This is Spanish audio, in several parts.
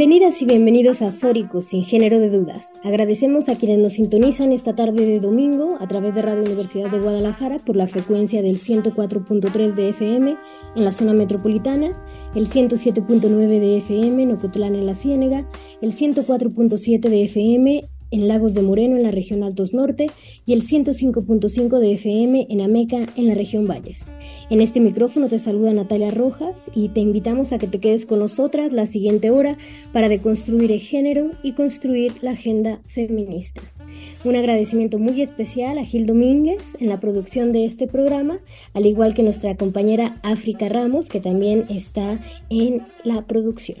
Bienvenidas y bienvenidos a Sórico, sin género de dudas. Agradecemos a quienes nos sintonizan esta tarde de domingo a través de Radio Universidad de Guadalajara por la frecuencia del 104.3 de FM en la zona metropolitana, el 107.9 de FM en Ocotlán en la Ciénega, el 104.7 de FM en Lagos de Moreno, en la región Altos Norte, y el 105.5 de FM en Ameca, en la región Valles. En este micrófono te saluda Natalia Rojas y te invitamos a que te quedes con nosotras la siguiente hora para deconstruir el género y construir la agenda feminista. Un agradecimiento muy especial a Gil Domínguez en la producción de este programa, al igual que nuestra compañera África Ramos, que también está en la producción.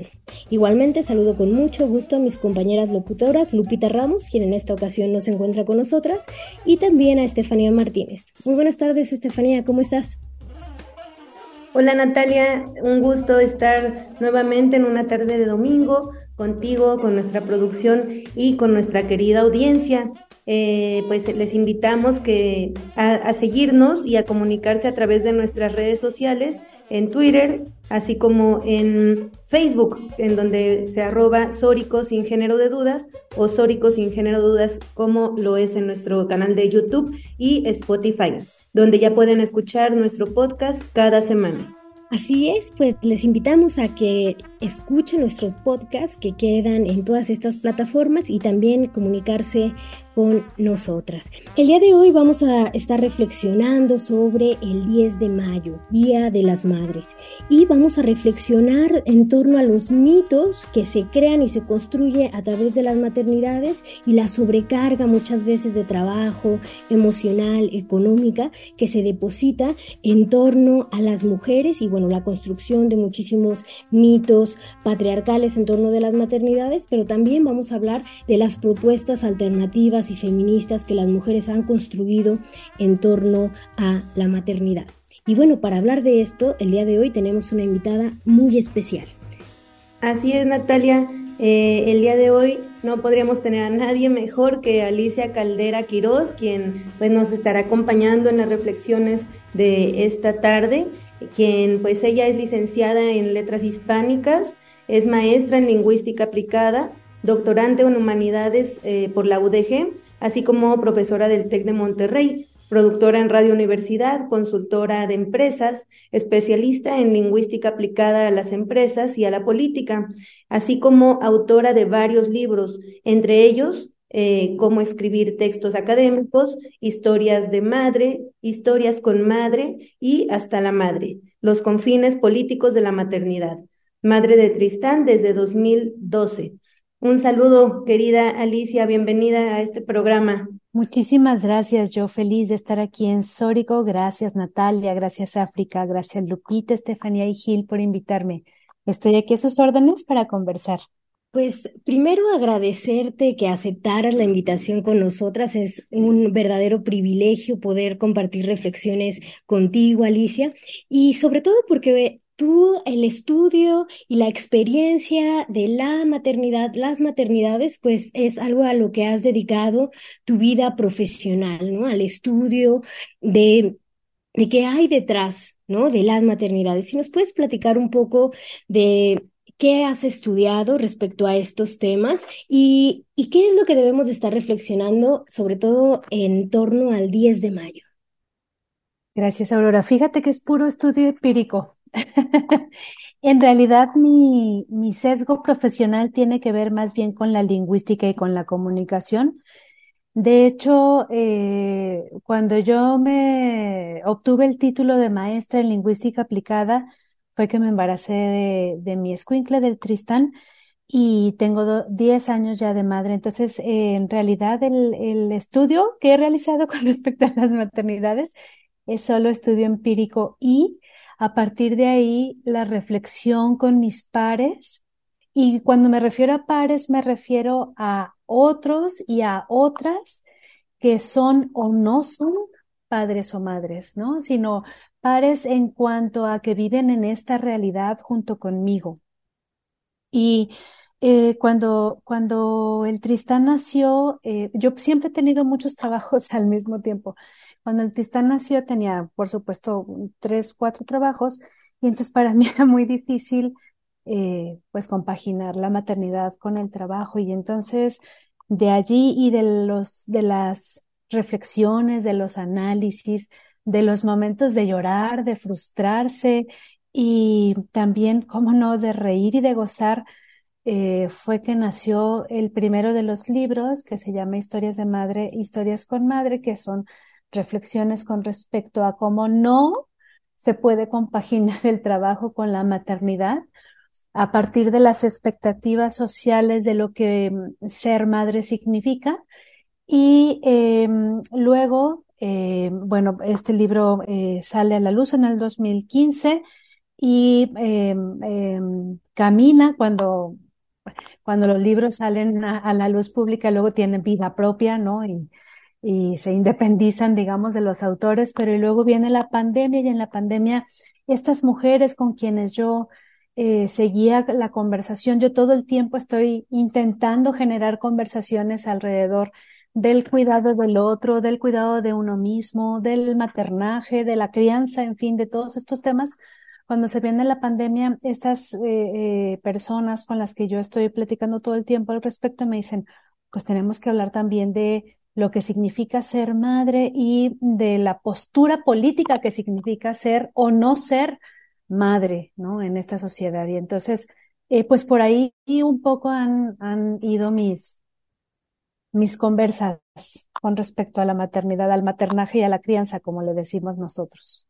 Igualmente saludo con mucho gusto a mis compañeras locutoras Lupita Ramos, quien en esta ocasión no se encuentra con nosotras, y también a Estefanía Martínez. Muy buenas tardes, Estefanía, ¿cómo estás? Hola Natalia, un gusto estar nuevamente en una tarde de domingo contigo, con nuestra producción y con nuestra querida audiencia. Eh, pues les invitamos que a, seguirnos y a comunicarse a través de nuestras redes sociales, en Twitter, así como en Facebook, en donde se arroba Sórico sin género de dudas o Sórico sin género de dudas, como lo es en nuestro canal de YouTube y Spotify, donde ya pueden escuchar nuestro podcast cada semana. Así es, pues les invitamos a que escuchen nuestro podcast que quedan en todas estas plataformas y también comunicarse con nosotras. El día de hoy vamos a estar reflexionando sobre el 10 de mayo, Día de las Madres, y vamos a reflexionar en torno a los mitos que se crean y se construye a través de las maternidades y la sobrecarga muchas veces de trabajo emocional, económica que se deposita en torno a las mujeres y bueno, la construcción de muchísimos mitos patriarcales en torno de las maternidades, pero también vamos a hablar de las propuestas alternativas y feministas que las mujeres han construido en torno a la maternidad. Y bueno, para hablar de esto, el día de hoy tenemos una invitada muy especial. Así es, Natalia. Eh, el día de hoy no podríamos tener a nadie mejor que Alicia Caldera Quiroz, quien pues, nos estará acompañando en las reflexiones de esta tarde, quien pues ella es licenciada en letras hispánicas, es maestra en lingüística aplicada, doctorante en humanidades eh, por la UDG, así como profesora del TEC de Monterrey, productora en Radio Universidad, consultora de empresas, especialista en lingüística aplicada a las empresas y a la política, así como autora de varios libros, entre ellos eh, cómo escribir textos académicos, historias de madre, historias con madre y hasta la madre, los confines políticos de la maternidad. Madre de Tristán desde 2012. Un saludo, querida Alicia, bienvenida a este programa. Muchísimas gracias, yo feliz de estar aquí en Sórico. Gracias Natalia, gracias África, gracias Lupita, Estefanía y Gil por invitarme. Estoy aquí a sus órdenes para conversar. Pues primero agradecerte que aceptaras la invitación con nosotras. Es un verdadero privilegio poder compartir reflexiones contigo, Alicia, y sobre todo porque tú el estudio y la experiencia de la maternidad, las maternidades, pues es algo a lo que has dedicado tu vida profesional, ¿no? Al estudio de de qué hay detrás, ¿no? De las maternidades. Si nos puedes platicar un poco de qué has estudiado respecto a estos temas y, y qué es lo que debemos de estar reflexionando, sobre todo en torno al 10 de mayo. Gracias, Aurora. Fíjate que es puro estudio empírico. En realidad, mi, mi sesgo profesional tiene que ver más bien con la lingüística y con la comunicación. De hecho, eh, cuando yo me obtuve el título de maestra en lingüística aplicada, fue que me embaracé de, de mi escuincle del Tristán y tengo 10 años ya de madre. Entonces, eh, en realidad, el, el estudio que he realizado con respecto a las maternidades es solo estudio empírico y a partir de ahí la reflexión con mis pares. Y cuando me refiero a pares, me refiero a otros y a otras que son o no son padres o madres, ¿no? Sino pares en cuanto a que viven en esta realidad junto conmigo. Y eh, cuando, cuando el Tristán nació, eh, yo siempre he tenido muchos trabajos al mismo tiempo. Cuando el Tristán nació tenía, por supuesto, tres, cuatro trabajos y entonces para mí era muy difícil eh, pues compaginar la maternidad con el trabajo. Y entonces de allí y de los de las reflexiones, de los análisis, de los momentos de llorar, de frustrarse y también, cómo no, de reír y de gozar, eh, fue que nació el primero de los libros que se llama Historias de Madre, Historias con Madre, que son reflexiones con respecto a cómo no se puede compaginar el trabajo con la maternidad a partir de las expectativas sociales de lo que mm, ser madre significa. Y em, luego, em, bueno, este libro eh, sale a la luz en el 2015 y em, camina cuando, cuando los libros salen a, la luz pública, luego tienen vida propia, ¿no? Y se independizan, digamos, de los autores, pero y luego viene la pandemia y en la pandemia estas mujeres con quienes yo eh, seguía la conversación, yo todo el tiempo estoy intentando generar conversaciones alrededor del cuidado del otro, del cuidado de uno mismo, del maternaje, de la crianza, en fin, de todos estos temas. Cuando se viene la pandemia, estas eh, eh, personas con las que yo estoy platicando todo el tiempo al respecto me dicen, pues tenemos que hablar también de lo que significa ser madre y de la postura política que significa ser o no ser madre, ¿no? En esta sociedad. Y entonces, eh, pues por ahí un poco han, han ido mis, mis conversas con respecto a la maternidad, al maternaje y a la crianza, como le decimos nosotros.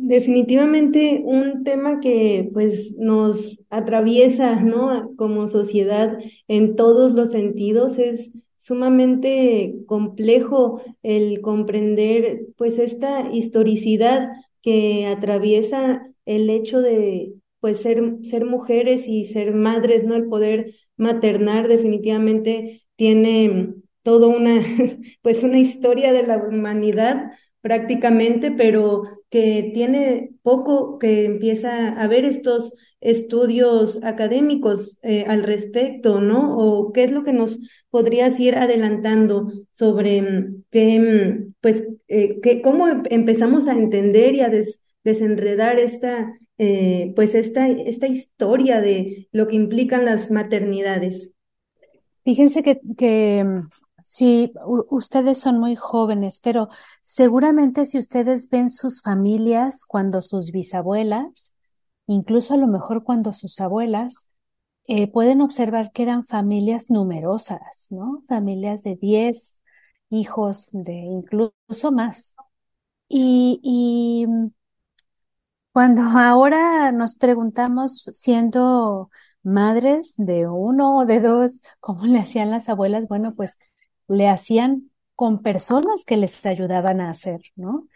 Definitivamente un tema que pues nos atraviesa, ¿no? Como sociedad en todos los sentidos es sumamente complejo el comprender pues esta historicidad que atraviesa el hecho de pues ser, ser mujeres y ser madres, ¿no? El poder maternar definitivamente tiene toda una pues una historia de la humanidad prácticamente, pero que tiene poco que empieza a ver estos estudios académicos eh, al respecto, ¿no? O qué es lo que nos podrías ir adelantando sobre mm, qué, mm, pues, eh, que, cómo em, empezamos a entender y a desenredar esta, eh, pues, esta, esta historia de lo que implican las maternidades. Fíjense que, que mm, Sí, ustedes son muy jóvenes, pero seguramente si ustedes ven sus familias cuando sus bisabuelas, incluso a lo mejor cuando sus abuelas, eh, pueden observar que eran familias numerosas, ¿no? Familias de 10 hijos, de incluso más. Y, y cuando ahora nos preguntamos, siendo madres de uno o de dos, ¿cómo le hacían las abuelas? Bueno, pues le hacían con personas que les ayudaban a hacer, ¿no?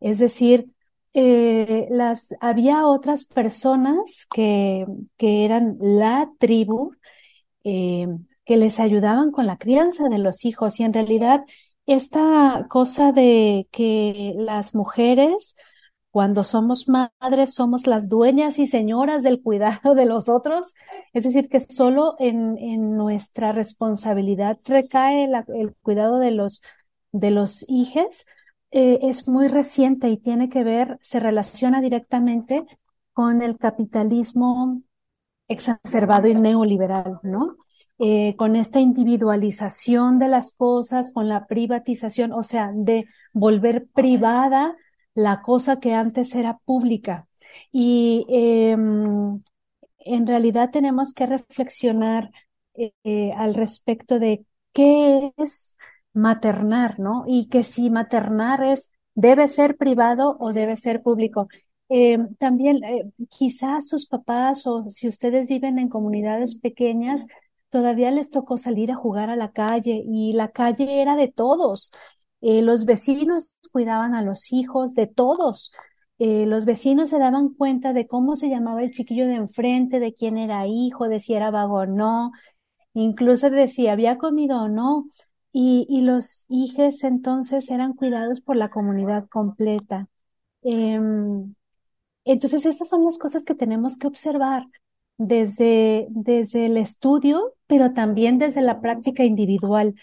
Es decir, eh, las, había otras personas que, que eran la tribu eh, que les ayudaban con la crianza de los hijos y en realidad esta cosa de que las mujeres cuando somos madres somos las dueñas y señoras del cuidado de los otros, es decir, que solo en, en nuestra responsabilidad recae el cuidado de los, de los hijos, eh, es muy reciente y tiene que ver, se relaciona directamente con el capitalismo exacerbado y neoliberal, ¿no? Eh, con esta individualización de las cosas, con la privatización, o sea, de volver privada la cosa que antes era pública. Y em, en realidad tenemos que reflexionar eh, eh, al respecto de qué es maternar, ¿no? Y que si maternar es, debe ser privado o debe ser público. Em, también eh, quizás sus papás o si ustedes viven en comunidades pequeñas, todavía les tocó salir a jugar a la calle y la calle era de todos Eh, los vecinos cuidaban a los hijos de todos. Eh, los vecinos se daban cuenta de cómo se llamaba el chiquillo de enfrente, de quién era hijo, de si era vago o no, incluso de si había comido o no. Y, y los hijos entonces eran cuidados por la comunidad completa. Em, entonces, esas son las cosas que tenemos que observar desde, desde el estudio, pero también desde la práctica individual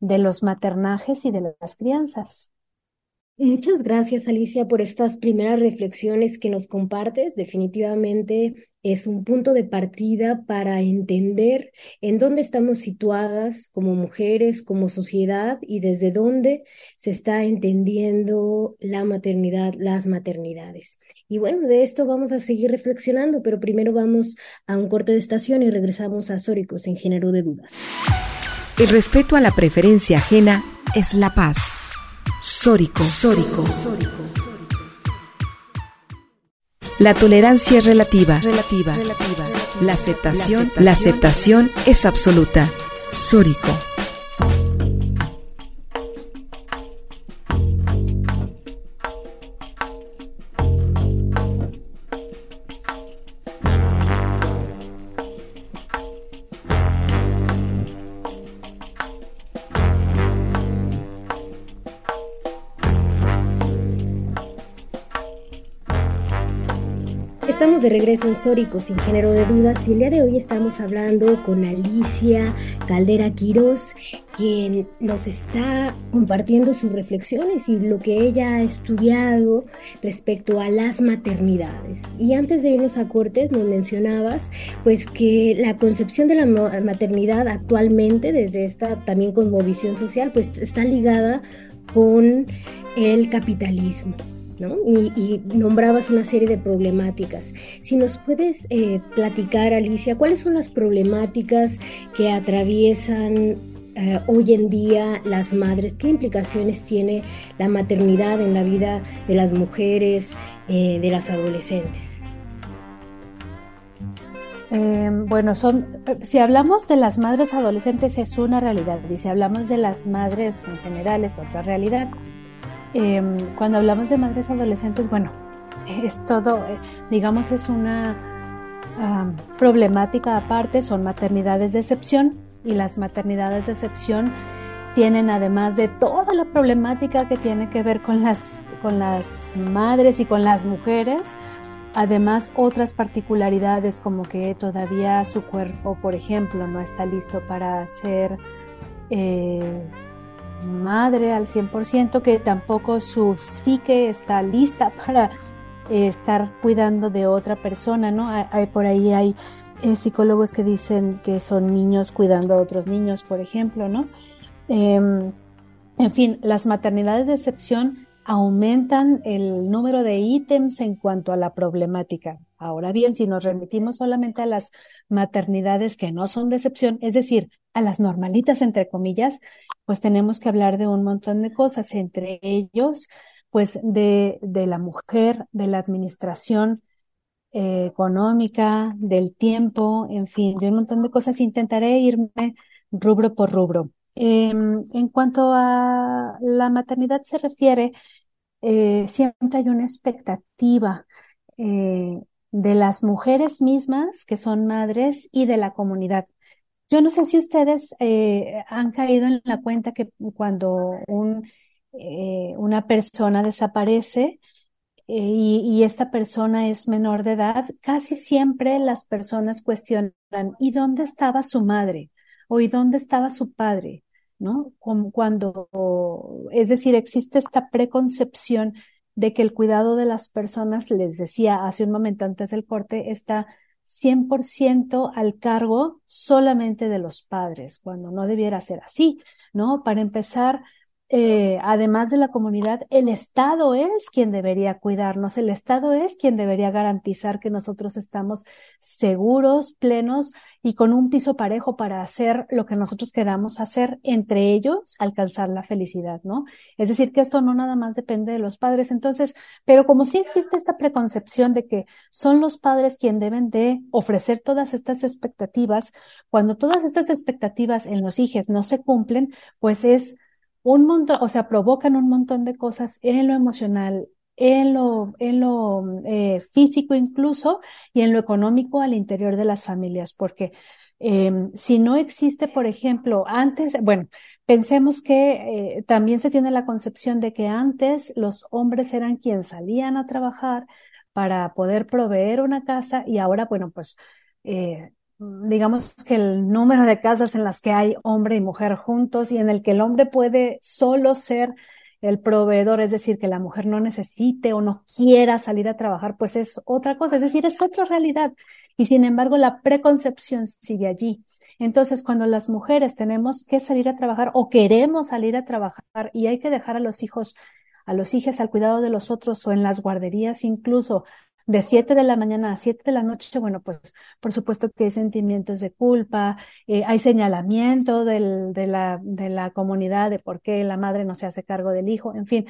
de los maternajes y de las crianzas. Muchas gracias, Alicia, por estas primeras reflexiones que nos compartes. Definitivamente es un punto de partida para entender en dónde estamos situadas como mujeres, como sociedad y desde dónde se está entendiendo la maternidad, las maternidades. Y bueno, de esto vamos a seguir reflexionando, pero primero vamos a un corte de estación y regresamos a Sóricos en género de dudas. El respeto a la preferencia ajena es la paz. Sórico. Sórico. La tolerancia es. Relativa. Relativa. La aceptación, la aceptación es absoluta. Sórico. Estamos de regreso en Sórico sin género de dudas y el día de hoy estamos hablando con Alicia Caldera Quirós, quien nos está compartiendo sus reflexiones y lo que ella ha estudiado respecto a las maternidades. Y antes de irnos a cortes nos mencionabas pues que la concepción de la maternidad actualmente desde esta también como visión social pues está ligada con el capitalismo. Y, nombrabas una serie de problemáticas. Si nos puedes eh, platicar, Alicia, ¿cuáles son las problemáticas que atraviesan eh, hoy en día las madres? ¿Qué implicaciones tiene la maternidad en la vida de las mujeres, eh, de las adolescentes? Bueno, son, si hablamos de las madres adolescentes es una realidad y si hablamos de las madres en general es otra realidad. Em, cuando hablamos de madres adolescentes, bueno, es todo, eh, digamos, es una problemática aparte, son maternidades de excepción y las maternidades de excepción tienen además de toda la problemática que tiene que ver con las, con las madres y con las mujeres, además otras particularidades como que todavía su cuerpo, por ejemplo, no está listo para ser eh, madre al 100%, que tampoco su psique está lista para eh, estar cuidando de otra persona, ¿no? Hay, por ahí hay eh, psicólogos que dicen que son niños cuidando a otros niños, por ejemplo, ¿no? Em, en fin, las maternidades de excepción aumentan el número de ítems en cuanto a la problemática. Ahora bien, si nos remitimos solamente a las maternidades que no son de excepción, es decir, a las normalitas, entre comillas, pues tenemos que hablar de un montón de cosas, entre ellos, pues de, de la mujer, de la administración eh, económica, del tiempo, en fin, de un montón de cosas. Intentaré irme rubro por rubro. Em, en cuanto a la maternidad se refiere, eh, siempre hay una expectativa eh, de las mujeres mismas que son madres y de la comunidad. Yo no sé si ustedes eh, han caído en la cuenta que cuando eh, una persona desaparece eh, y, esta persona es menor de edad, casi siempre las personas cuestionan, ¿y dónde estaba su madre? ¿O y dónde estaba su padre? ¿No? Cuando, es decir, existe esta preconcepción de que el cuidado de las personas, les decía hace un momento antes del corte, está 100% al cargo solamente de los padres, cuando no debiera ser así, ¿no? Para empezar, eh, además de la comunidad, el Estado es quien debería cuidarnos, el Estado es quien debería garantizar que nosotros estamos seguros, plenos y con un piso parejo para hacer lo que nosotros queramos hacer, entre ellos alcanzar la felicidad, ¿no? Es decir, que esto no nada más depende de los padres. Entonces, pero como sí existe esta preconcepción de que son los padres quien deben de ofrecer todas estas expectativas, cuando todas estas expectativas en los hijos no se cumplen, pues es un montón, o sea, provocan un montón de cosas en lo emocional, en lo, en lo eh, físico incluso y en lo económico al interior de las familias, porque eh, si no existe, por ejemplo, antes, bueno, pensemos que eh, también se tiene la concepción de que antes los hombres eran quienes salían a trabajar para poder proveer una casa y ahora, bueno, pues eh, digamos que el número de casas en las que hay hombre y mujer juntos y en el que el hombre puede solo ser el proveedor, es decir, que la mujer no necesite o no quiera salir a trabajar, pues es otra cosa, es decir, es otra realidad. Y sin embargo, la preconcepción sigue allí. Entonces, cuando las mujeres tenemos que salir a trabajar o queremos salir a trabajar y hay que dejar a los hijos, a los hijos al cuidado de los otros o en las guarderías incluso, de 7 de la mañana a 7 de la noche, bueno, pues por supuesto que hay sentimientos de culpa, eh, hay señalamiento de, la, de la comunidad de por qué la madre no se hace cargo del hijo, en fin,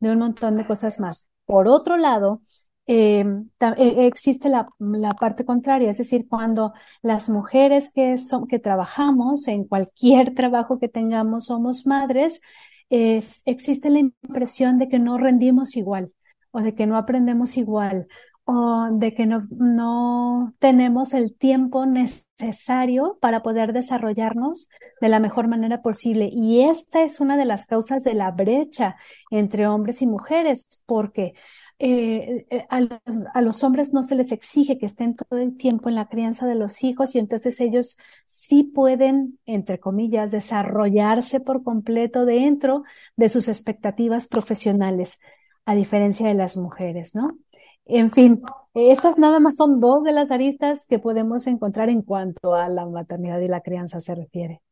de un montón de cosas más. Por otro lado, eh, eh, existe la, la, parte contraria, es decir, cuando las mujeres que, son, que trabajamos en cualquier trabajo que tengamos somos madres, es, existe la impresión de que no rendimos igual o de que no aprendemos igual o de que no, no tenemos el tiempo necesario para poder desarrollarnos de la mejor manera posible. Y esta es una de las causas de la brecha entre hombres y mujeres, porque eh, eh, a, los, a, los, hombres no se les exige que estén todo el tiempo en la crianza de los hijos y entonces ellos sí pueden, entre comillas, desarrollarse por completo dentro de sus expectativas profesionales, a diferencia de las mujeres, ¿no? En fin, estas nada más son dos de las aristas que podemos encontrar en cuanto a la maternidad y la crianza se refiere.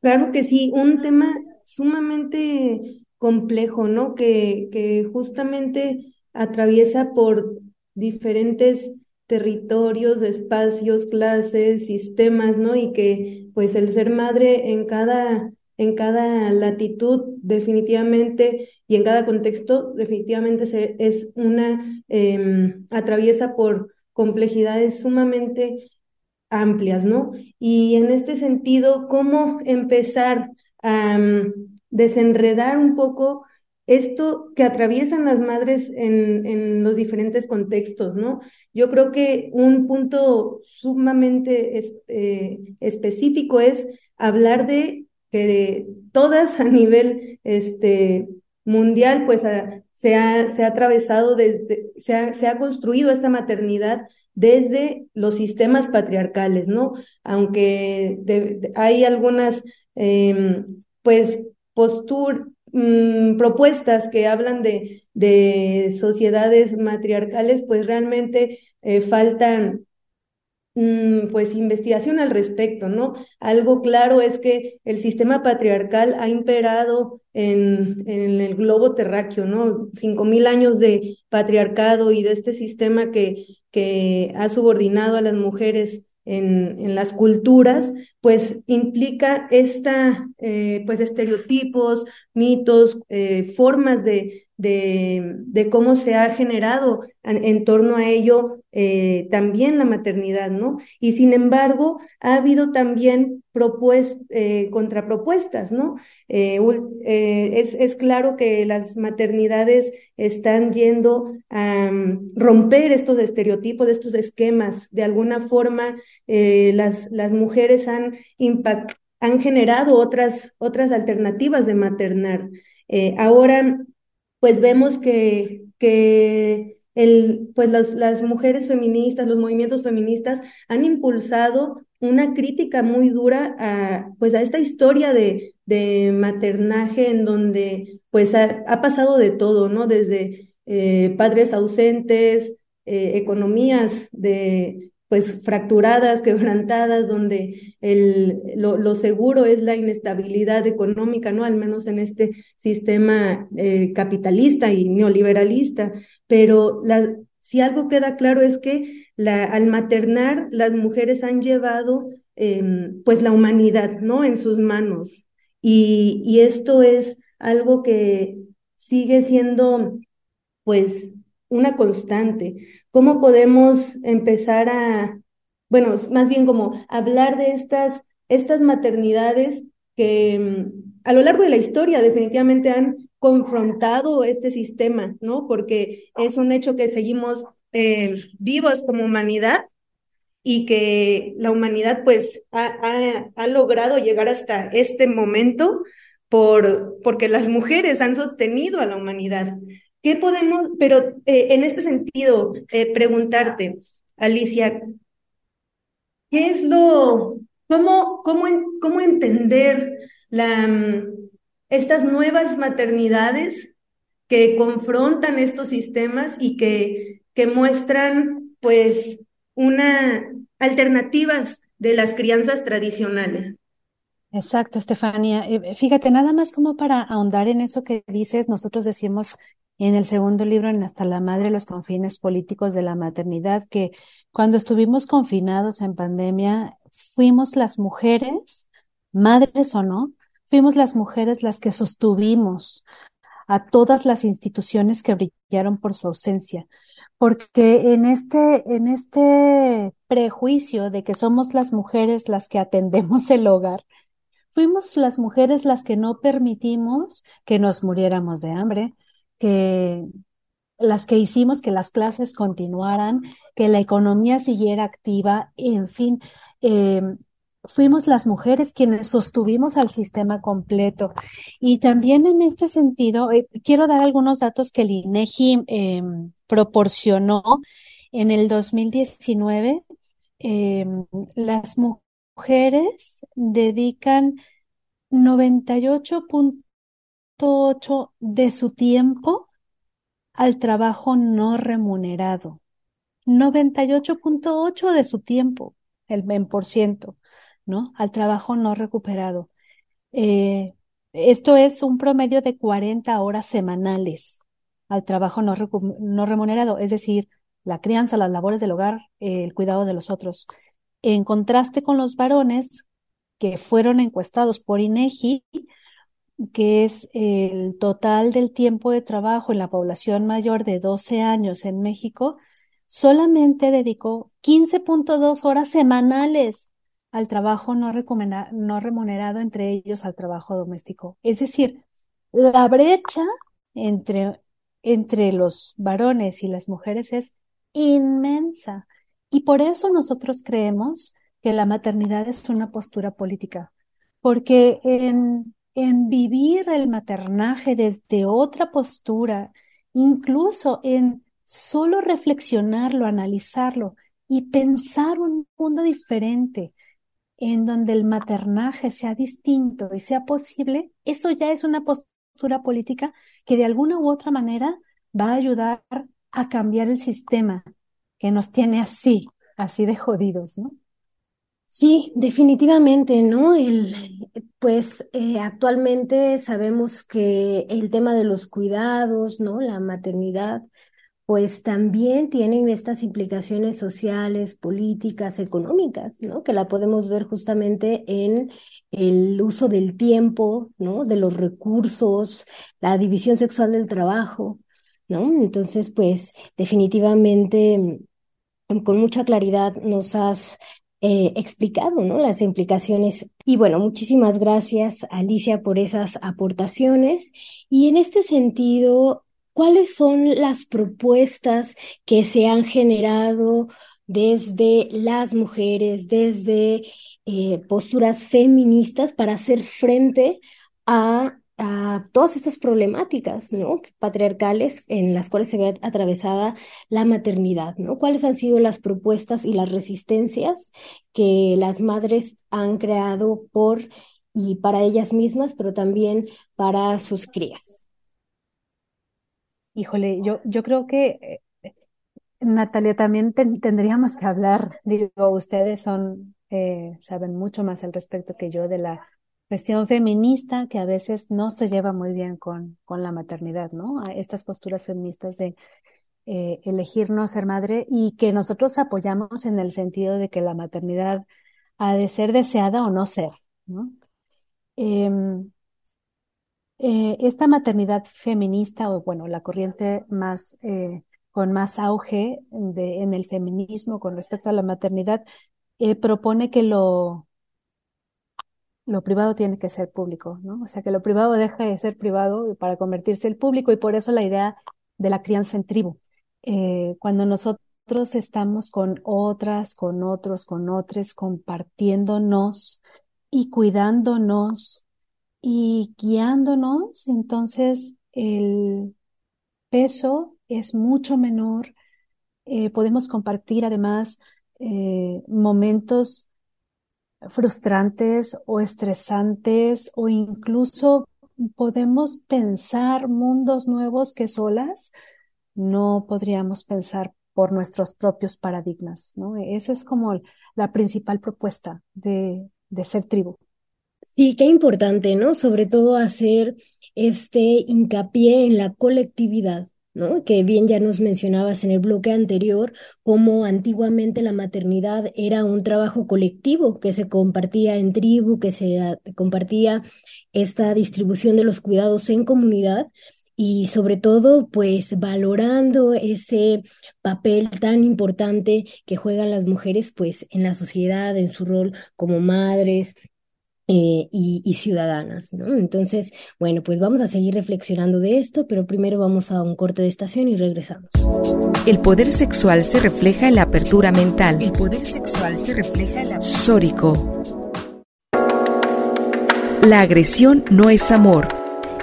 Claro que sí, un tema sumamente complejo, ¿no? Que, justamente atraviesa por diferentes territorios, espacios, clases, sistemas, ¿no? Y que pues el ser madre en cada en cada latitud definitivamente y en cada contexto definitivamente se, es una, em, atraviesa por complejidades sumamente amplias, ¿no? Y en este sentido, ¿cómo empezar a mm, desenredar un poco esto que atraviesan las madres en, en, los diferentes contextos, ¿no? Yo creo que un punto sumamente eh, específico es hablar de que todas a nivel este, mundial, pues se, ha, se ha atravesado, desde, se, ha, se ha construido esta maternidad desde los sistemas patriarcales, ¿no? Aunque hay algunas, eh, pues, posturas, mm, propuestas que hablan de, de sociedades matriarcales, pues realmente eh, faltan pues investigación al respecto, ¿no? Algo claro es que el sistema patriarcal ha imperado en, en el globo terráqueo, ¿no? Cinco mil años de patriarcado y de este sistema que, que ha subordinado a las mujeres en, en, las culturas, pues implica esta, eh, pues estereotipos, mitos, eh, formas de, de, de, cómo se ha generado en, torno a ello eh, también la maternidad, ¿no? Y sin embargo, ha habido también eh, contrapropuestas, ¿no? Eh, es, es, claro que las maternidades están yendo a um, romper estos estereotipos, estos esquemas. De alguna forma, las, las mujeres han, han generado otras, otras alternativas de maternar. ahora pues vemos que, que el, pues las, las mujeres feministas, los movimientos feministas han impulsado una crítica muy dura a, pues a esta historia de, de maternaje en donde pues ha, pasado de todo, ¿no? Desde eh, padres ausentes, eh, economías de pues fracturadas, quebrantadas, donde el, lo, lo, seguro es la inestabilidad económica, ¿no? Al menos en este sistema eh, capitalista y neoliberalista. Pero si algo queda claro es que la, al maternar las mujeres han llevado eh, pues la humanidad, ¿no? En sus manos. Y, y esto es algo que sigue siendo pues una constante. ¿Cómo podemos empezar a, bueno, más bien como hablar de estas, estas maternidades que mm, a lo largo de la historia definitivamente han confrontado este sistema, ¿no? Porque es un hecho que seguimos eh, vivos como humanidad y que la humanidad pues ha, logrado llegar hasta este momento por, porque las mujeres han sostenido a la humanidad. ¿Qué podemos, pero eh, en este sentido, eh, preguntarte, Alicia, ¿qué es lo, cómo, cómo, cómo entender la, mm, estas nuevas maternidades que confrontan estos sistemas y que, que muestran, pues, una alternativas de las crianzas tradicionales. Exacto, Estefanía. Eh, fíjate, nada más como para ahondar en eso que dices, nosotros decimos en el segundo libro, en Hasta la Madre, los confines políticos de la maternidad, que cuando estuvimos confinados en pandemia, fuimos las mujeres, madres o no, fuimos las mujeres las que sostuvimos a todas las instituciones que brillaron por su ausencia. Porque en este, en este prejuicio de que somos las mujeres las que atendemos el hogar, fuimos las mujeres las que no permitimos que nos muriéramos de hambre, que las que hicimos que las clases continuaran, que la economía siguiera activa, en fin, eh, fuimos las mujeres quienes sostuvimos al sistema completo. Y también en este sentido, eh, quiero dar algunos datos que el INEGI em, proporcionó en el 2019. Em, las mujeres dedican 98.8 de su tiempo al trabajo no remunerado. 98.8 de su tiempo, el 20%. ¿no? Al trabajo no recuperado. Eh, esto es un promedio de 40 horas semanales al trabajo no, remunerado, es decir, la crianza, las labores del hogar, el cuidado de los otros. En contraste con los varones que fueron encuestados por INEGI, que es el total del tiempo de trabajo en la población mayor de 12 años en México, solamente dedicó 15.2 horas semanales al trabajo no, no remunerado, entre ellos al trabajo doméstico. Es decir, la brecha entre, entre los varones y las mujeres es inmensa. Y por eso nosotros creemos que la maternidad es una postura política, porque en, en vivir el maternaje desde otra postura, incluso en solo reflexionarlo, analizarlo y pensar un mundo diferente, en donde el maternaje sea distinto y sea posible, eso ya es una postura política que de alguna u otra manera va a ayudar a cambiar el sistema que nos tiene así, así de jodidos, ¿no? Sí, definitivamente, ¿no? El, pues eh, actualmente sabemos que el tema de los cuidados, ¿no? La maternidad, pues también tienen estas implicaciones sociales, políticas, económicas, ¿no? Que la podemos ver justamente en el uso del tiempo, ¿no? De los recursos, la división sexual del trabajo, ¿no? Entonces, pues definitivamente con mucha claridad nos has eh, explicado, ¿no? Las implicaciones. Y bueno, muchísimas gracias, Alicia, por esas aportaciones. Y en este sentido, ¿Cuáles son las propuestas que se han generado desde las mujeres, desde eh, posturas feministas para hacer frente a, todas estas problemáticas patriarcales en las cuales se ve atravesada la maternidad? ¿no? ¿Cuáles han sido las propuestas y las resistencias que las madres han creado por y para ellas mismas, pero también para sus crías? Híjole, yo, yo creo que, eh, Natalia, también tendríamos que hablar, digo, ustedes son, eh, saben mucho más al respecto que yo de la cuestión feminista que a veces no se lleva muy bien con, con la maternidad, ¿no? A estas posturas feministas de eh, elegir no ser madre y que nosotros apoyamos en el sentido de que la maternidad ha de ser deseada o no ser, ¿no? Em, eh, esta maternidad feminista, o bueno, la corriente más eh, con más auge de, en el feminismo con respecto a la maternidad, propone que lo lo privado tiene que ser público, ¿no? O sea, que lo privado deja de ser privado para convertirse en público y por eso la idea de la crianza en tribu. Eh, cuando nosotros estamos con otras, con otros, con otros, compartiéndonos y cuidándonos y guiándonos, entonces el peso es mucho menor. Eh, podemos compartir además eh, momentos frustrantes o estresantes o incluso podemos pensar mundos nuevos que solas no podríamos pensar por nuestros propios paradigmas, ¿no? Esa es como la principal propuesta de, de ser tribu. Sí, qué importante, ¿no? Sobre todo hacer este hincapié en la colectividad, Que bien ya nos mencionabas en el bloque anterior, cómo antiguamente la maternidad era un trabajo colectivo que se compartía en tribu, que se compartía esta distribución de los cuidados en comunidad y sobre todo pues valorando ese papel tan importante que juegan las mujeres pues en la sociedad, en su rol como madres, eh, y, ciudadanas, ¿no? Entonces, bueno, pues vamos a seguir reflexionando de esto, pero primero vamos a un corte de estación y regresamos. El poder sexual se refleja en la apertura mental. El poder sexual se refleja en la... Sórico. La agresión no es amor,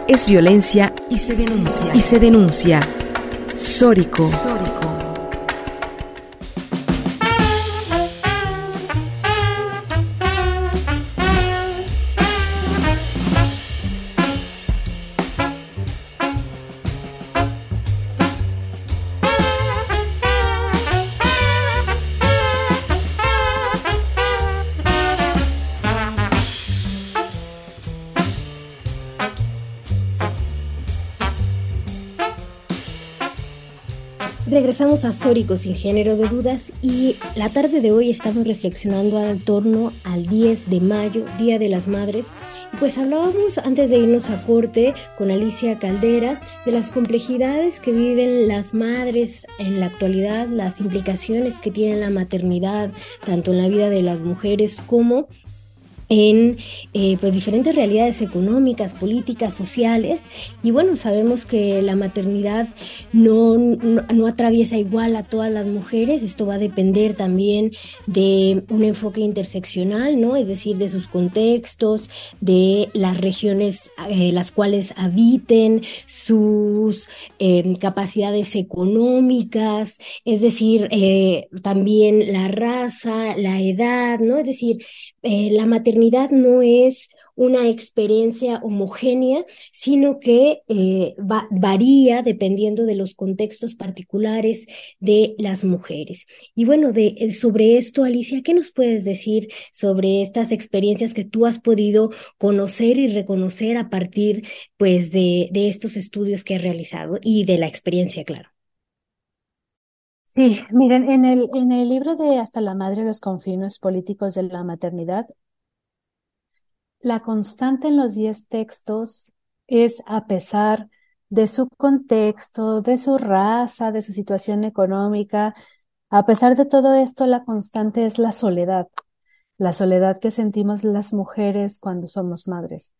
es violencia y se denuncia. Y se denuncia. Sórico. Sórico. Regresamos a Sórico sin género de dudas y la tarde de hoy estamos reflexionando al torno al 10 de mayo, Día de las Madres. Pues hablábamos antes de irnos a corte con Alicia Caldera de las complejidades que viven las madres en la actualidad, las implicaciones que tiene la maternidad, tanto en la vida de las mujeres como en eh, pues diferentes realidades económicas, políticas, sociales. Y bueno, sabemos que la maternidad no, no, atraviesa igual a todas las mujeres. Esto va a depender también de un enfoque interseccional, ¿no? Es decir, de sus contextos, de las regiones eh, las cuales habiten, sus em, capacidades económicas, es decir, eh, también la raza, la edad, ¿no? Es decir, la maternidad no es una experiencia homogénea, sino que eh, varía dependiendo de los contextos particulares de las mujeres. Y bueno, de, eh, sobre esto, Alicia, ¿qué nos puedes decir sobre estas experiencias que tú has podido conocer y reconocer a partir pues, de, de estos estudios que has realizado y de la experiencia, claro? Sí, miren, en el, en el libro de Hasta la madre los confinos políticos de la maternidad, la constante en los diez textos es, a pesar de su contexto, de su raza, de su situación económica, a pesar de todo esto, la constante es la soledad, la soledad que sentimos las mujeres cuando somos madres.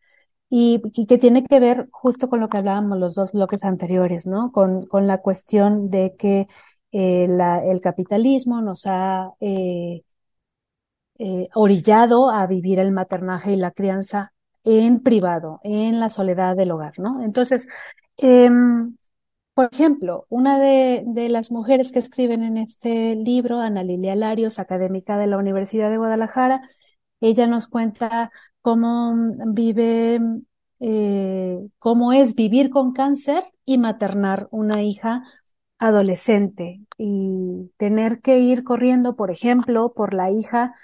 Y, que tiene que ver justo con lo que hablábamos los dos bloques anteriores, ¿no? Con, con la cuestión de que eh, el capitalismo nos ha eh, eh, orillado a vivir el maternaje y la crianza en privado, en la soledad del hogar, ¿no? Entonces, em, por ejemplo, una de, las mujeres que escriben en este libro, Ana Lilia Larios, académica de la Universidad de Guadalajara, ella nos cuenta cómo vive, eh, cómo es vivir con cáncer y maternar una hija adolescente y tener que ir corriendo, por ejemplo, por la hija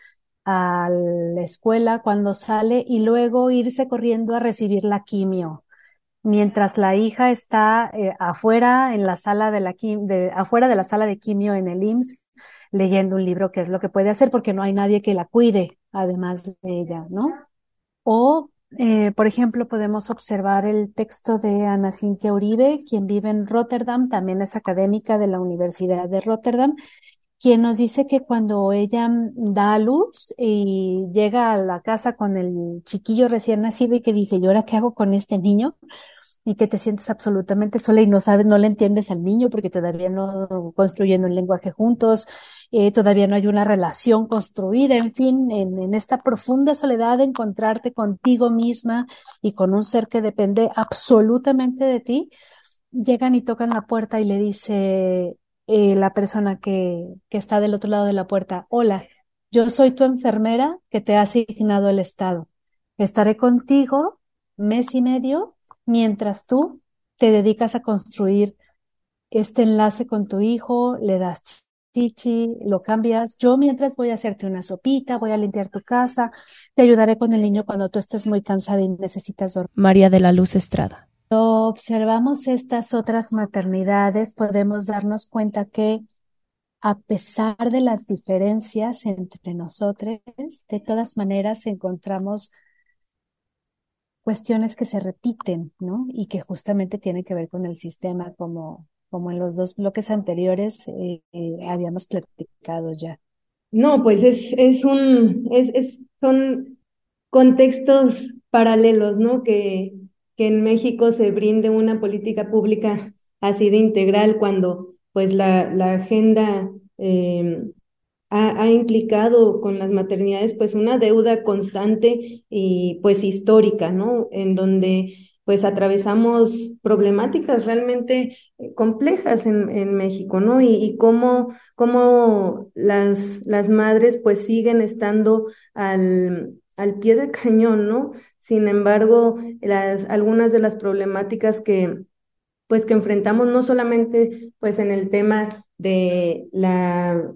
a la escuela cuando sale y luego irse corriendo a recibir la quimio. Mientras la hija está eh, afuera en la sala de la de, afuera de la sala de quimio en el IMSS leyendo un libro que es lo que puede hacer porque no hay nadie que la cuide además de ella, ¿no? O eh, por ejemplo, podemos observar el texto de Ana Cintia Uribe, quien vive en Rotterdam, también es académica de la Universidad de Rotterdam, quien nos dice que cuando ella da a luz y llega a la casa con el chiquillo recién nacido y que dice, ¿y ahora qué hago con este niño? Y que te sientes absolutamente sola y no sabes, no le entiendes al niño porque todavía no construyen un lenguaje juntos, eh, todavía no hay una relación construida, en fin, en, en esta profunda soledad de encontrarte contigo misma y con un ser que depende absolutamente de ti, llegan y tocan la puerta y le dice, eh, la persona que, que está del otro lado de la puerta, hola, yo soy tu enfermera que te ha asignado el Estado. Estaré contigo mes y medio mientras tú te dedicas a construir este enlace con tu hijo, le das chichi, lo cambias. Yo mientras voy a hacerte una sopita, voy a limpiar tu casa, te ayudaré con el niño cuando tú estés muy cansada y necesitas dormir. María de la Luz Estrada observamos estas otras maternidades, podemos darnos cuenta que a pesar de las diferencias entre nosotros, de todas maneras encontramos cuestiones que se repiten, ¿no? Y que justamente tienen que ver con el sistema, como, como en los dos bloques anteriores eh, eh, habíamos platicado ya. No, pues es, es un, es, es, son contextos paralelos, ¿no? Que, que en México se brinde una política pública así de integral cuando pues la, la agenda em, ha, ha, implicado con las maternidades pues una deuda constante y pues histórica, ¿no? En donde pues atravesamos problemáticas realmente eh, complejas en, en México, ¿no? Y, y cómo, cómo las, las madres pues siguen estando al, al pie del cañón, ¿no? Sin embargo, las, algunas de las problemáticas que, pues, que enfrentamos no solamente, pues, en el tema de la,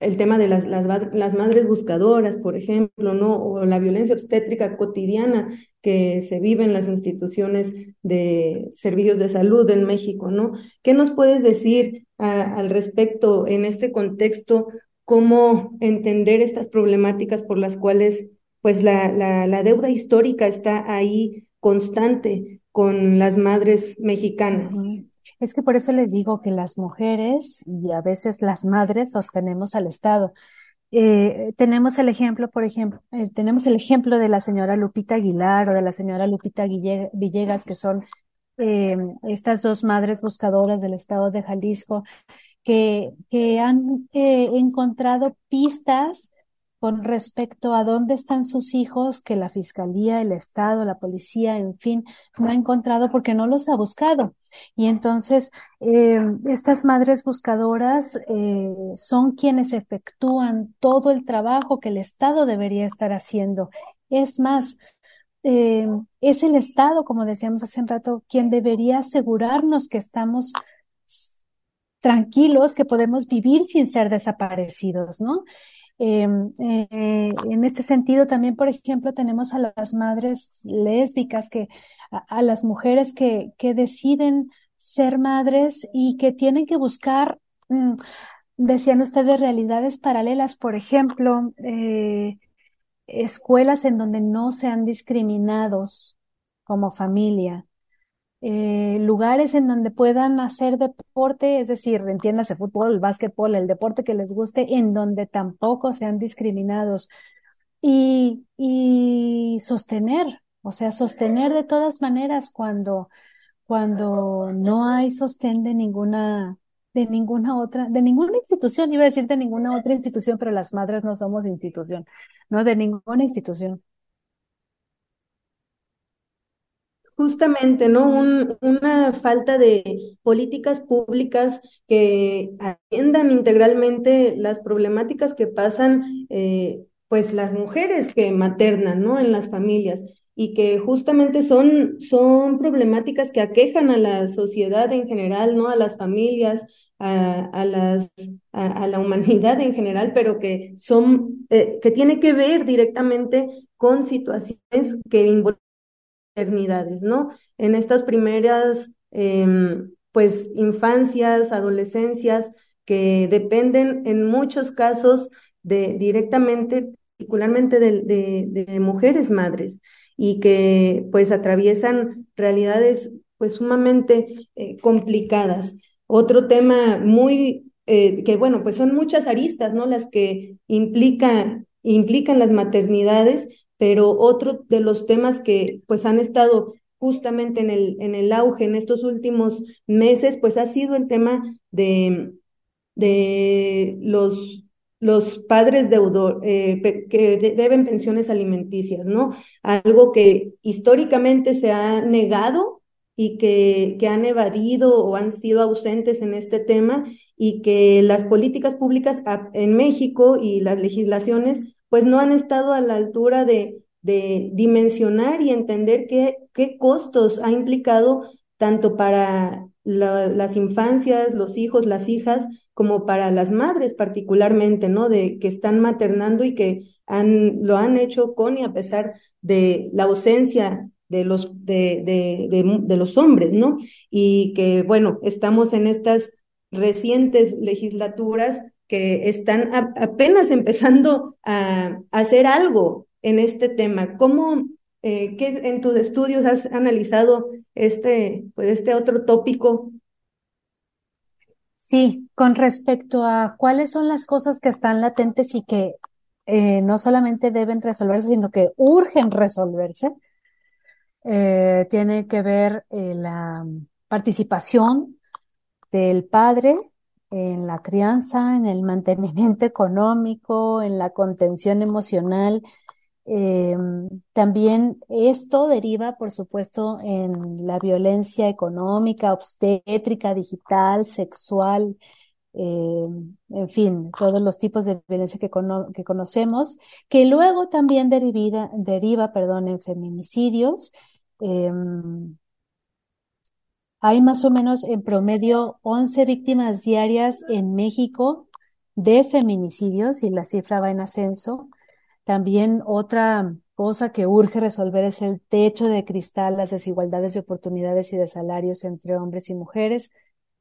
el tema de las, las, madres buscadoras, por ejemplo, ¿no? O la violencia obstétrica cotidiana que se vive en las instituciones de servicios de salud en México, ¿no? ¿Qué nos puedes decir al respecto en este contexto? ¿Cómo entender estas problemáticas por las cuales pues la, la, deuda histórica está ahí constante con las madres mexicanas. Es que por eso les digo que las mujeres y a veces las madres sostenemos al Estado. Eh, tenemos el ejemplo, por ejemplo, eh, tenemos el ejemplo de la señora Lupita Aguilar o de la señora Lupita Villegas, que son eh, estas dos madres buscadoras del estado de Jalisco, que, que han encontrado pistas con respecto a dónde están sus hijos que la fiscalía, el Estado, la policía, en fin, no ha encontrado porque no los ha buscado. Y entonces, eh, estas madres buscadoras eh, son quienes efectúan todo el trabajo que el Estado debería estar haciendo. Es más, eh, es el Estado, como decíamos hace un rato, quien debería asegurarnos que estamos tranquilos, que podemos vivir sin ser desaparecidos, ¿no? Em, eh, en este sentido, también, por ejemplo, tenemos a las madres lésbicas, que, a, las mujeres que, que deciden ser madres y que tienen que buscar, mm, decían ustedes, realidades paralelas, por ejemplo, eh, escuelas en donde no sean discriminados como familia, eh, lugares en donde puedan hacer deporte, es decir, entiéndase fútbol, básquetbol, el deporte que les guste, en donde tampoco sean discriminados y, y sostener, o sea, sostener de todas maneras cuando, cuando no hay sostén de ninguna, de ninguna otra, de ninguna institución, iba a decir de ninguna otra institución, pero las madres no somos institución, no de ninguna institución. Justamente, ¿no? Un, una falta de políticas públicas que atiendan integralmente las problemáticas que pasan, eh, pues las mujeres que maternan, ¿no? En las familias y que justamente son, son problemáticas que aquejan a la sociedad en general, ¿no? A las familias, a, las, a, la humanidad en general, pero que son, eh, que tiene que ver directamente con situaciones que involucran ¿no? En estas primeras, em, pues, infancias, adolescencias, que dependen en muchos casos de directamente, particularmente de, de, mujeres madres y que pues atraviesan realidades pues sumamente eh, complicadas. Otro tema muy eh, que bueno, pues son muchas aristas, ¿no? Las que implica, implican las maternidades, pero otro de los temas que pues han estado justamente en el, en el auge en estos últimos meses, pues ha sido el tema de, de los los padres deudor, eh, que deben pensiones alimenticias, ¿no? Algo que históricamente se ha negado y que, que han evadido o han sido ausentes en este tema y que las políticas públicas en México y las legislaciones pues no han estado a la altura de, de dimensionar y entender qué, qué costos ha implicado tanto para las infancias, los hijos, las hijas, como para las madres particularmente, ¿no? De que están maternando y que han, lo han hecho con y a pesar de la ausencia de los, de, de, de, los hombres, ¿no? Y que, bueno, estamos en estas recientes legislaturas que están apenas empezando a, hacer algo en este tema. ¿Cómo, eh, ¿Qué en tus estudios has analizado este, pues este otro tópico? Sí, con respecto a cuáles son las cosas que están latentes y que eh, no solamente deben resolverse, sino que urgen resolverse, eh, tiene que ver la participación del padre en la crianza, en el mantenimiento económico, en la contención emocional, eh, también esto deriva, por supuesto, en la violencia económica, obstétrica, digital, sexual, eh, en fin, todos los tipos de violencia que, que conocemos, que luego también deriva, deriva perdón, en feminicidios. Eh, hay más o menos en promedio 11 víctimas diarias en México de feminicidios y la cifra va en ascenso. También otra cosa que urge resolver es el techo de cristal, las desigualdades de oportunidades y de salarios entre hombres y mujeres,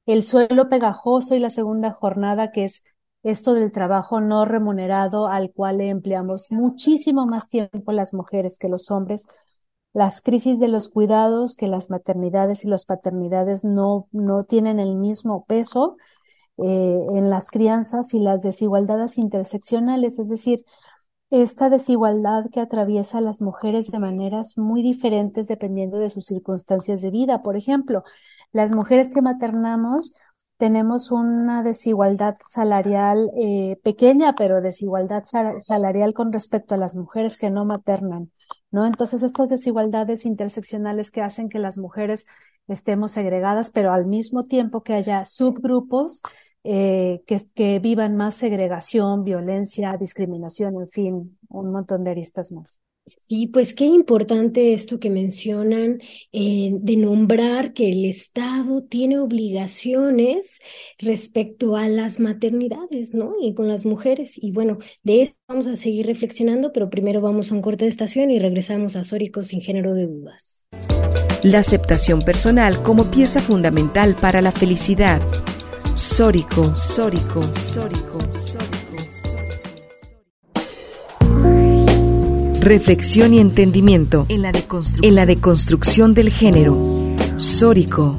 el suelo pegajoso y la segunda jornada, que es esto del trabajo no remunerado al cual le empleamos muchísimo más tiempo las mujeres que los hombres, las crisis de los cuidados, que las maternidades y las paternidades no, no tienen el mismo peso eh, en las crianzas y las desigualdades interseccionales, es decir, esta desigualdad que atraviesa a las mujeres de maneras muy diferentes dependiendo de sus circunstancias de vida. Por ejemplo, las mujeres que maternamos tenemos una desigualdad salarial eh, pequeña, pero desigualdad salarial con respecto a las mujeres que no maternan, ¿no? Entonces, estas desigualdades interseccionales que hacen que las mujeres estemos segregadas, pero al mismo tiempo que haya subgrupos eh, que, vivan más segregación, violencia, discriminación, en fin, un montón de aristas más. Sí, pues qué importante esto que mencionan eh, de nombrar que el Estado tiene obligaciones respecto a las maternidades, ¿no? Y con las mujeres. Y bueno, de esto vamos a seguir reflexionando, pero primero vamos a un corte de estación y regresamos a Sórico sin género de dudas. La aceptación personal como pieza fundamental para la felicidad. Sórico, sórico, sórico, sórico, Reflexión y entendimiento en la deconstrucción, en la deconstrucción del género. Sórico.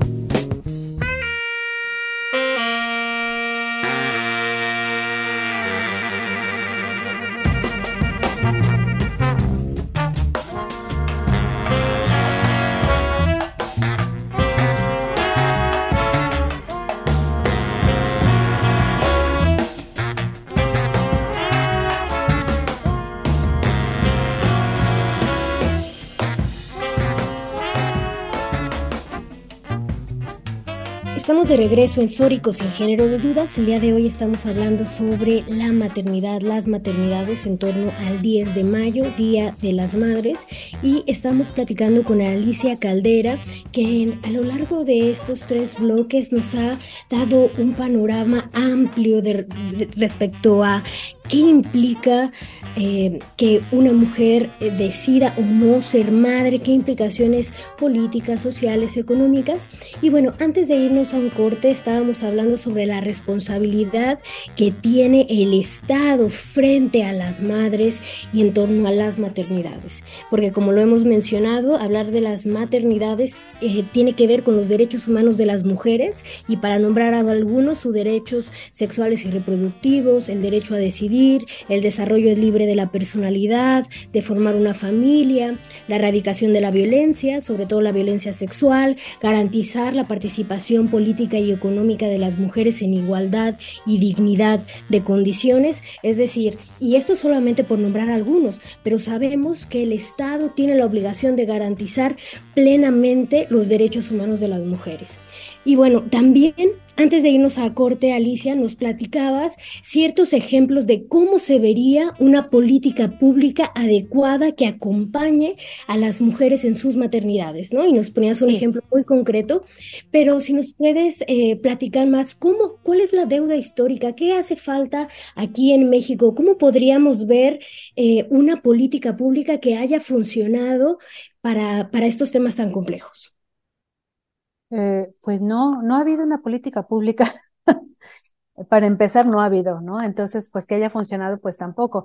De regreso en Sórico sin género de dudas. El día de hoy estamos hablando sobre la maternidad, las maternidades en torno al 10 de mayo, Día de las Madres, y estamos platicando con Alicia Caldera, que a lo largo de estos tres bloques nos ha dado un panorama amplio respecto a ¿Qué implica eh, que una mujer eh, decida o no ser madre? ¿Qué implicaciones políticas, sociales, económicas? Y bueno, antes de irnos a un corte, estábamos hablando sobre la responsabilidad que tiene el Estado frente a las madres y en torno a las maternidades. Porque como lo hemos mencionado, hablar de las maternidades eh, tiene que ver con los derechos humanos de las mujeres y para nombrar a algunos, sus derechos sexuales y reproductivos, el derecho a decidir el desarrollo libre de la personalidad, de formar una familia, la erradicación de la violencia, sobre todo la violencia sexual, garantizar la participación política y económica de las mujeres en igualdad y dignidad de condiciones, es decir, y esto solamente por nombrar algunos, pero sabemos que el Estado tiene la obligación de garantizar plenamente los derechos humanos de las mujeres. Y bueno, también antes de irnos a corte, Alicia, nos platicabas ciertos ejemplos de cómo se vería una política pública adecuada que acompañe a las mujeres en sus maternidades, ¿no? Y nos ponías un ejemplo muy concreto, pero si nos puedes eh, platicar más, ¿cómo, ¿cuál es la deuda histórica? ¿Qué hace falta aquí en México? ¿Cómo podríamos ver eh, una política pública que haya funcionado para, para estos temas tan complejos? Eh, pues no, no ha habido una política pública. Para empezar, no ha habido, ¿no? Entonces, pues que haya funcionado, pues tampoco.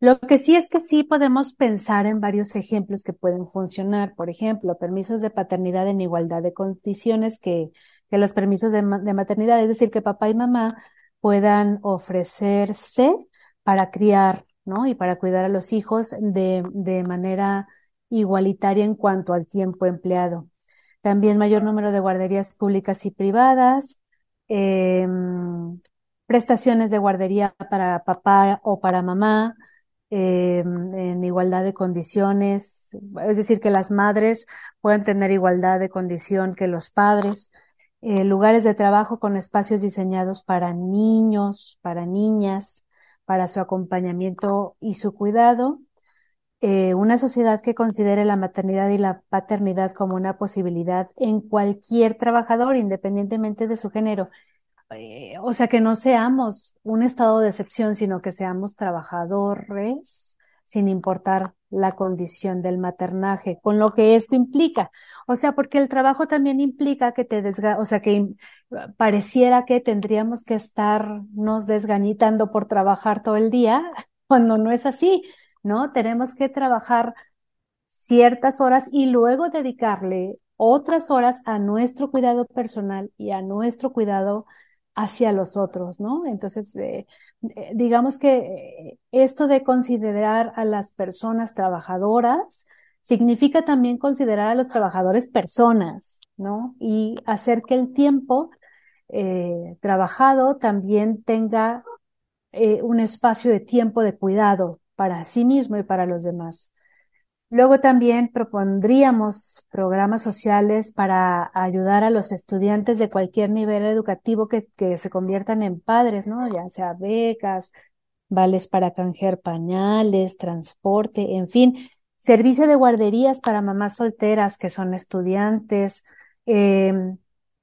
Lo que sí es que sí podemos pensar en varios ejemplos que pueden funcionar. Por ejemplo, permisos de paternidad en igualdad de condiciones que, que los permisos de, de maternidad, es decir, que papá y mamá puedan ofrecerse para criar, ¿no? Y para cuidar a los hijos de, de manera igualitaria en cuanto al tiempo empleado también mayor número de guarderías públicas y privadas, em, prestaciones de guardería para papá o para mamá, em, en igualdad de condiciones, es decir, que las madres puedan tener igualdad de condición que los padres, eh, lugares de trabajo con espacios diseñados para niños, para niñas, para su acompañamiento y su cuidado, eh, una sociedad que considere la maternidad y la paternidad como una posibilidad en cualquier trabajador, independientemente de su género. Eh, o sea, que no seamos un estado de excepción, sino que seamos trabajadores sin importar la condición del maternaje, con lo que esto implica. O sea, porque el trabajo también implica que te desga, o sea, que pareciera que tendríamos que estarnos desgañitando por trabajar todo el día, cuando no es así. ¿No? Tenemos que trabajar ciertas horas y luego dedicarle otras horas a nuestro cuidado personal y a nuestro cuidado hacia los otros, ¿no? Entonces, eh, eh, digamos que eh, esto de considerar a las personas trabajadoras significa también considerar a los trabajadores personas, ¿no? Y hacer que el tiempo trabajado también tenga un espacio de tiempo de cuidado para sí mismo y para los demás. Luego también propondríamos programas sociales para ayudar a los estudiantes de cualquier nivel educativo que, que se conviertan en padres, ¿no? Ya sea becas, vales para canjear pañales, transporte, en fin, servicio de guarderías para mamás solteras que son estudiantes, em,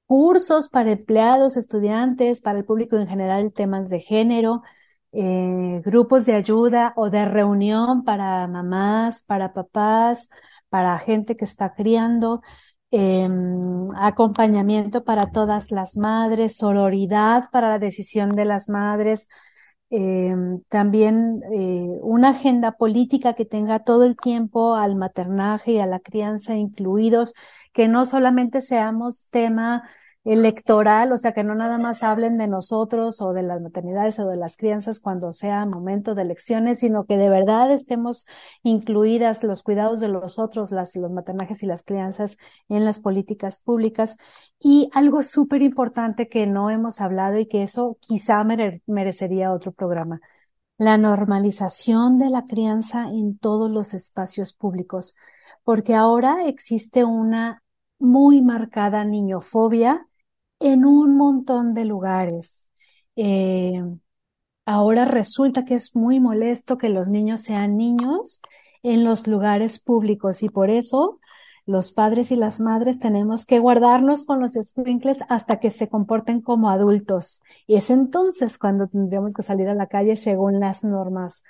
cursos para empleados, estudiantes, para el público en general, temas de género, eh, grupos de ayuda o de reunión para mamás, para papás, para gente que está criando, em, acompañamiento para todas las madres, sororidad para la decisión de las madres, em, también eh, una agenda política que tenga todo el tiempo al maternaje y a la crianza incluidos, que no solamente seamos tema electoral, o sea, que no nada más hablen de nosotros o de las maternidades o de las crianzas cuando sea momento de elecciones, sino que de verdad estemos incluidas los cuidados de los otros, las, los maternajes y las crianzas en las políticas públicas. Y algo súper importante que no hemos hablado y que eso quizá merecería otro programa, la normalización de la crianza en todos los espacios públicos, porque ahora existe una muy marcada niñofobia en un montón de lugares. Eh, ahora resulta que es muy molesto que los niños sean niños en los lugares públicos y por eso los padres y las madres tenemos que guardarnos con los sprinkles hasta que se comporten como adultos. Y es entonces cuando tendríamos que salir a la calle según las normas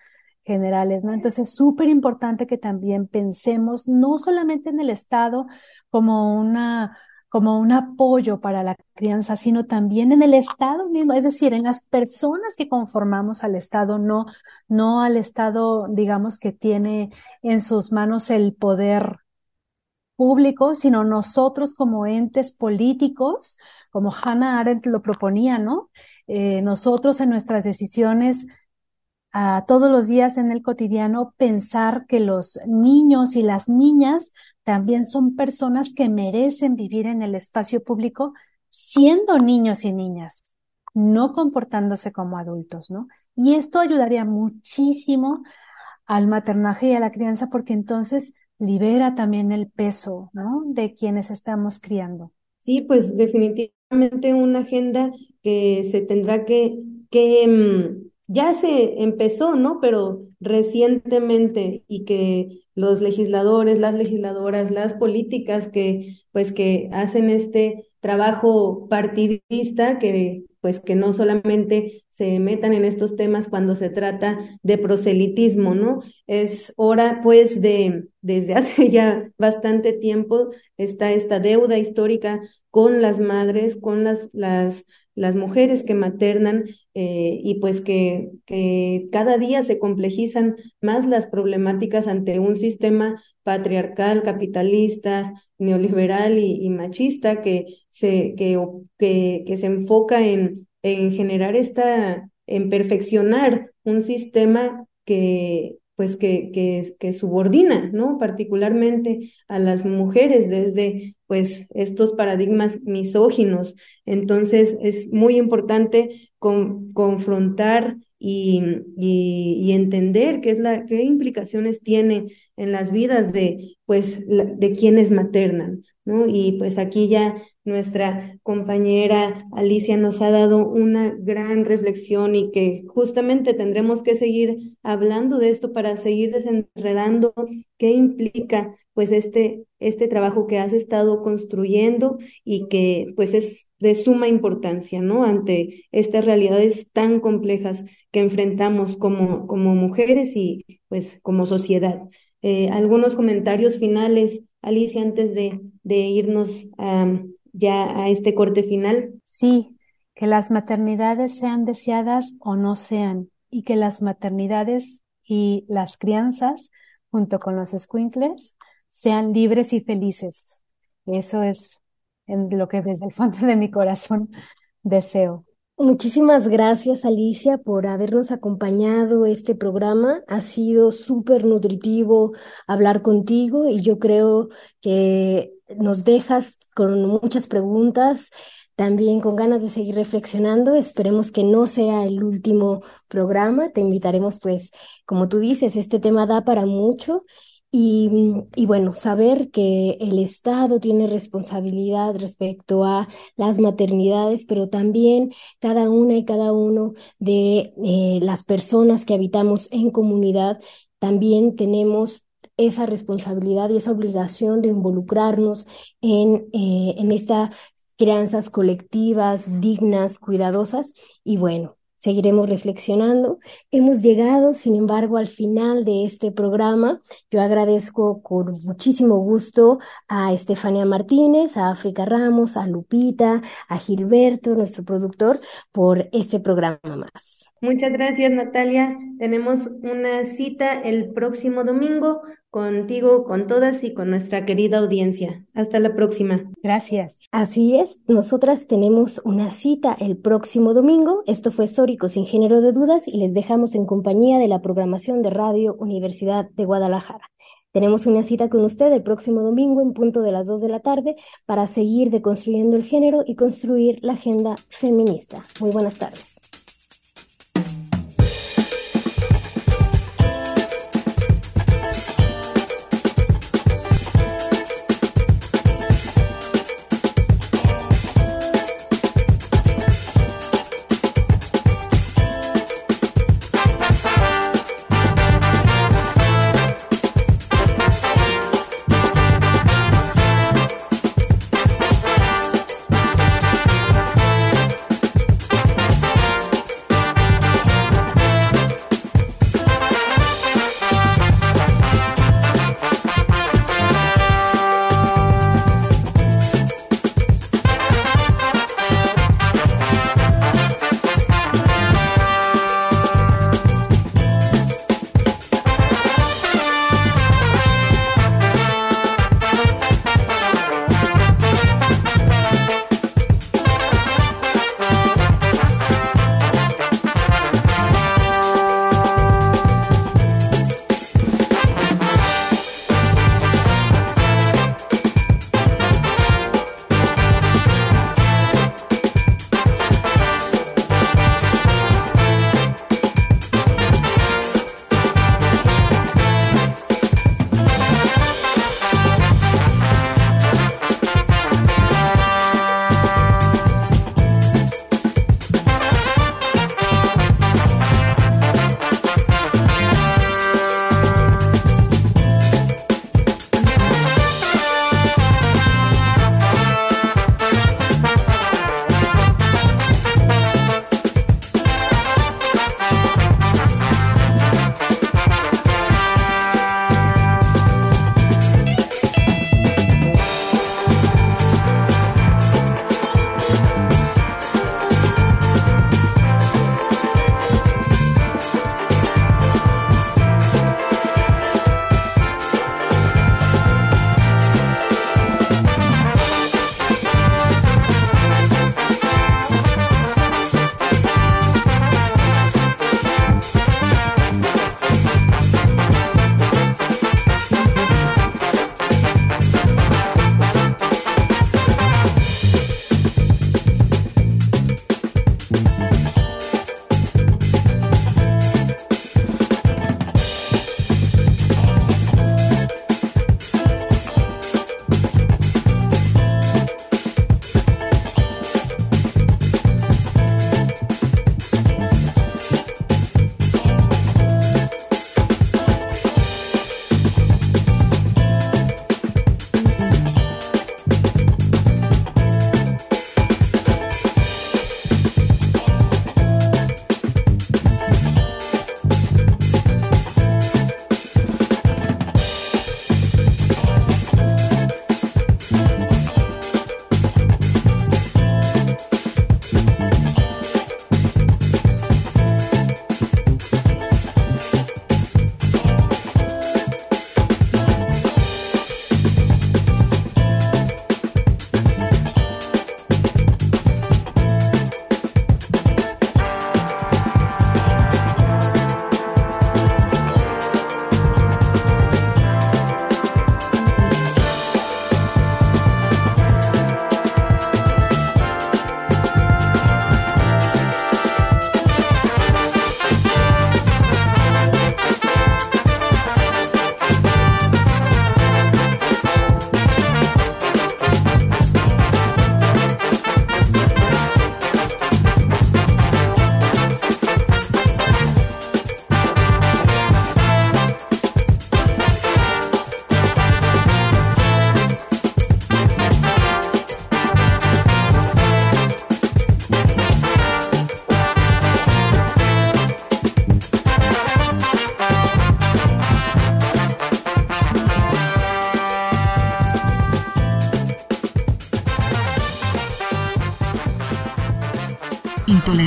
generales, ¿no? Entonces es súper importante que también pensemos no solamente en el Estado como una como un apoyo para la crianza, sino también en el Estado mismo, es decir, en las personas que conformamos al Estado, no, no al Estado, digamos, que tiene en sus manos el poder público, sino nosotros como entes políticos, como Hannah Arendt lo proponía, ¿no? Eh, nosotros en nuestras decisiones a todos los días en el cotidiano pensar que los niños y las niñas también son personas que merecen vivir en el espacio público siendo niños y niñas, no comportándose como adultos, ¿no? Y esto ayudaría muchísimo al maternaje y a la crianza porque entonces libera también el peso, ¿no? De quienes estamos criando. Sí, pues definitivamente una agenda que se tendrá que, que mm, ya se empezó, ¿no? Pero recientemente y que los legisladores, las legisladoras, las políticas que pues que hacen este trabajo partidista que pues que no solamente se metan en estos temas cuando se trata de proselitismo, ¿no? Es hora pues de desde hace ya bastante tiempo está esta deuda histórica con las madres, con las las las mujeres que maternan eh, y pues que, cada día se complejizan más las problemáticas ante un sistema patriarcal, capitalista, neoliberal y, machista que se, que, que se enfoca en, en generar esta, en perfeccionar un sistema que, pues que, que, que, subordina, ¿no? Particularmente a las mujeres desde, pues, estos paradigmas misóginos. Entonces, es muy importante con, confrontar y, entender qué es la, qué implicaciones tiene en las vidas de, pues, de quienes maternan, ¿no? Y pues aquí ya nuestra compañera Alicia nos ha dado una gran reflexión y que justamente tendremos que seguir hablando de esto para seguir desenredando qué implica pues este, este trabajo que has estado construyendo y que pues es de suma importancia, ¿no? Ante estas realidades tan complejas que enfrentamos como, como mujeres y pues como sociedad. Eh, algunos comentarios finales, Alicia, antes de, de irnos ya a este corte final. Sí, que las maternidades sean deseadas o no sean, y que las maternidades y las crianzas, junto con los squinkles, sean libres y felices. Eso es en lo que desde el fondo de mi corazón deseo. Muchísimas gracias Alicia por habernos acompañado este programa. Ha sido súper nutritivo hablar contigo y yo creo que nos dejas con muchas preguntas, también con ganas de seguir reflexionando. Esperemos que no sea el último programa. Te invitaremos pues, como tú dices, este tema da para mucho y, y, bueno, saber que el Estado tiene responsabilidad respecto a las maternidades, pero también cada una y cada uno de eh, las personas que habitamos en comunidad, también tenemos esa responsabilidad y esa obligación de involucrarnos en, eh, en estas crianzas colectivas, dignas, cuidadosas. Y bueno, seguiremos reflexionando. Hemos llegado, sin embargo, al final de este programa. Yo agradezco con muchísimo gusto a Estefania Martínez, a África Ramos, a Lupita, a Gilberto, nuestro productor, por este programa más. Muchas gracias, Natalia. Tenemos una cita el próximo domingo contigo, con todas y con nuestra querida audiencia. Hasta la próxima. Gracias. Así es, nosotras tenemos una cita el próximo domingo. Esto fue Sórico sin género de dudas y les dejamos en compañía de la programación de Radio Universidad de Guadalajara. Tenemos una cita con usted el próximo domingo en punto de las 2 de la tarde para seguir deconstruyendo el género y construir la agenda feminista. Muy buenas tardes.